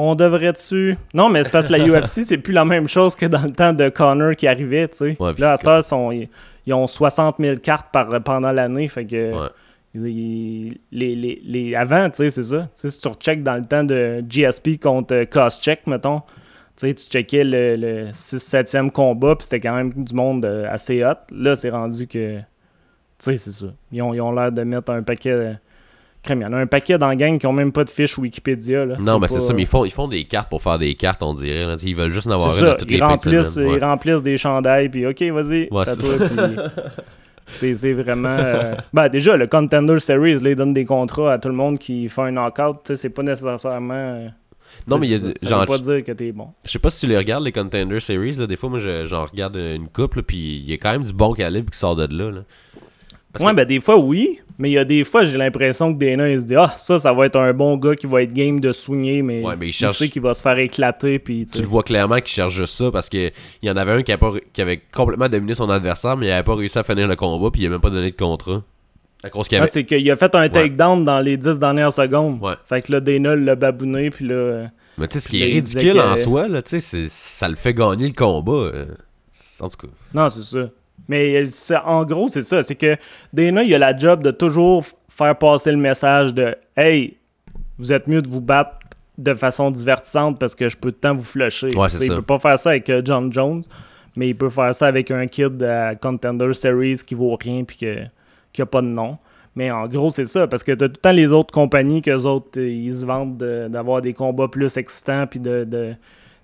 on devrait-tu? Non, mais c'est parce que la UFC, c'est plus la même chose que dans le temps de Connor qui arrivait, tu sais. là, à ce sont, ils, ont 60 000 cartes par, pendant l'année, fait que. Les, les, les, avant, tu sais, c'est ça. Tu sais, si tu recheckes dans le temps de GSP contre Check, mettons, tu sais, tu checkais le, 6-7e combat, puis c'était quand même du monde euh, assez hot. Là, c'est rendu que. Tu sais, c'est ça. Ils ont, ils ont l'air de mettre un paquet il y en a un paquet dans la gang qui ont même pas de fiche Wikipédia. Là. Non, mais c'est ça, mais ils font, ils font des cartes pour faire des cartes, on dirait. Ils veulent juste en avoir une à toutes les remplissent, Ils remplissent des chandails, puis OK, vas-y, c'est c'est vraiment. Euh, ben, déjà, le Contender Series, là, ils donnent des contrats à tout le monde qui fait un knockout. C'est pas nécessairement. Euh, non, mais il y a. Ça, genre, veut pas dire que t'es bon. Je sais pas si tu les regardes, les Contender Series. Là, des fois, moi, j'en regarde une couple, puis il y a quand même du bon calibre qui sort de là. là. Ouais, ben, des fois, oui. Mais il y a des fois, j'ai l'impression que Dana, il se dit Ah, ça, ça va être un bon gars qui va être game de soigner, mais, il, sait qu'il va se faire éclater. Puis, tu le vois clairement qu'il cherche juste ça parce qu'il y en avait un qui, avait complètement dominé son adversaire, mais il n'avait pas réussi à finir le combat, puis il n'a même pas donné de contrat. À cause qu'il avait... c'est qu'il a fait un takedown dans les 10 dernières secondes. Fait que là, Dana l'a babouné, puis là. Mais tu sais, ce qui est ridicule en soi, là, tu sais, ça le fait gagner le combat. Euh, en tout cas. Non, c'est ça. Mais en gros, c'est ça. C'est que Dana, il a la job de toujours faire passer le message de Hey, vous êtes mieux de vous battre de façon divertissante parce que je peux tout le temps vous flusher. Ouais, il peut pas faire ça avec euh, John Jones, mais il peut faire ça avec un kid à Contender Series qui vaut rien puis qui a pas de nom. Mais en gros, c'est ça, parce que de tout le temps les autres compagnies qu'eux autres, euh, ils se vendent d'avoir des combats plus excitants, puis de. de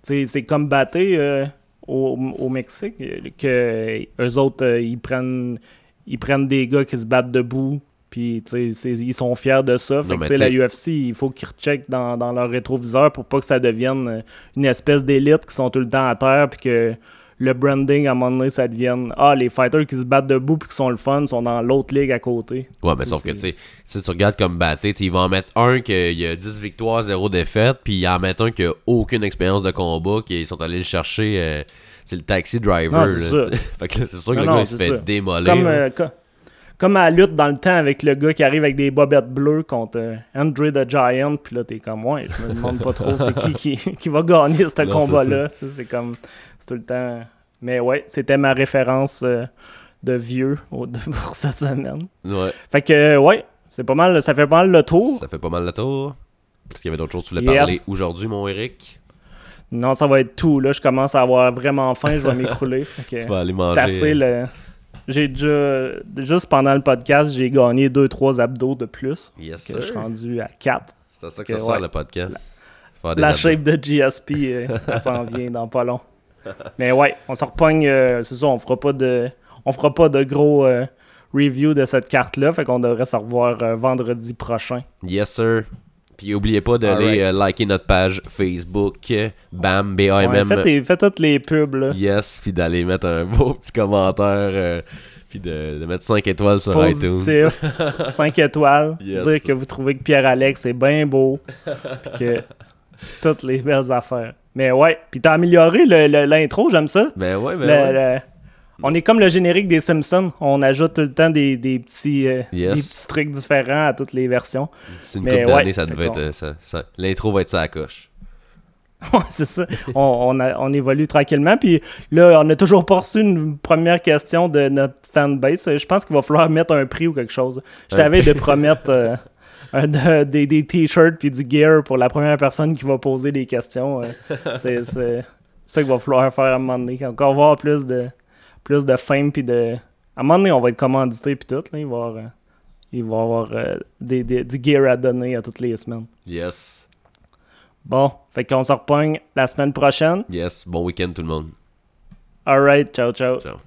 c'est comme battre. Euh, au, Mexique, que eux autres, euh, ils prennent ils prennent des gars qui se battent debout, puis ils sont fiers de ça. Fait que, la UFC, il faut qu'ils recheckent dans, dans, leur rétroviseur pour pas que ça devienne euh, une espèce d'élite qui sont tout le temps à terre, puis que le branding, à un moment donné, ça devienne Ah, les fighters qui se battent debout puis qui sont le fun sont dans l'autre ligue à côté. Ouais, mais sauf que, tu sais, si tu regardes comme batté, ils vont en mettre un qui a 10 victoires, 0 défaites, puis ils en mettent un qui a aucune expérience de combat, qui sont allés le chercher. Euh, c'est le taxi driver. C'est fait que c'est sûr que le gars, il se fait démolir. Comme, euh, comme, à la lutte dans le temps avec le gars qui arrive avec des bobettes bleues contre euh, Andre the Giant, puis là, t'es comme, ouais, je me demande pas trop c'est qui, qui, va gagner ce combat-là. C'est comme, c'est tout le temps. Mais ouais, c'était ma référence euh, de vieux pour cette semaine. Ouais. Fait que, ouais, c'est pas mal, ça fait pas mal le tour. Ça fait pas mal le tour. Est-ce qu'il y avait d'autres choses que tu voulais parler aujourd'hui, mon Eric? Non, ça va être tout. Là, je commence à avoir vraiment faim, je vais m'écrouler. tu vas aller manger. C'est assez le. J'ai déjà. Juste pendant le podcast, j'ai gagné 2-3 abdos de plus. Yes, Je suis rendu à 4. C'est à ça que, ça sert le podcast. La, shape de GSP, euh, ça s'en vient dans pas long. Mais ouais, on se repogne. Euh, c'est ça, on fera pas de. On fera pas de gros euh, review de cette carte-là. Fait qu'on devrait se revoir vendredi prochain. Yes, sir. Puis n'oubliez pas d'aller euh, liker notre page Facebook, BAM, B-A-M-M. Ouais, faites, toutes les pubs, là. Yes, puis d'aller mettre un beau petit commentaire, euh, puis de, mettre 5 étoiles sur Positif, iTunes. 5 étoiles. Dire que vous trouvez que Pierre-Alex est bien beau, puis que toutes les belles affaires. Mais ouais, puis t'as amélioré l'intro, j'aime ça. Ben ouais, ben ouais. On est comme le générique des Simpsons. On ajoute tout le temps des, des petits, euh, des petits trucs différents à toutes les versions. C'est une couple d'années, ça devait être. Ça, L'intro va être ça à coche. ouais, c'est ça. on, on, évolue tranquillement. Puis là, on a toujours pas reçu une première question de notre fanbase. Je pense qu'il va falloir mettre un prix ou quelque chose. Je t'avais de promettre euh, des, des t-shirts puis du gear pour la première personne qui va poser des questions. Euh. c'est ça qu'il va falloir faire à un moment donné. Encore voir plus de plus de fame puis de. À un moment donné, on va être commandité puis tout. Là, il va y avoir, euh, il va avoir euh, des, des, du gear à donner à toutes les semaines. Yes. Bon, fait qu'on se repogne la semaine prochaine. Yes, bon week-end tout le monde. Alright, ciao, ciao. Ciao.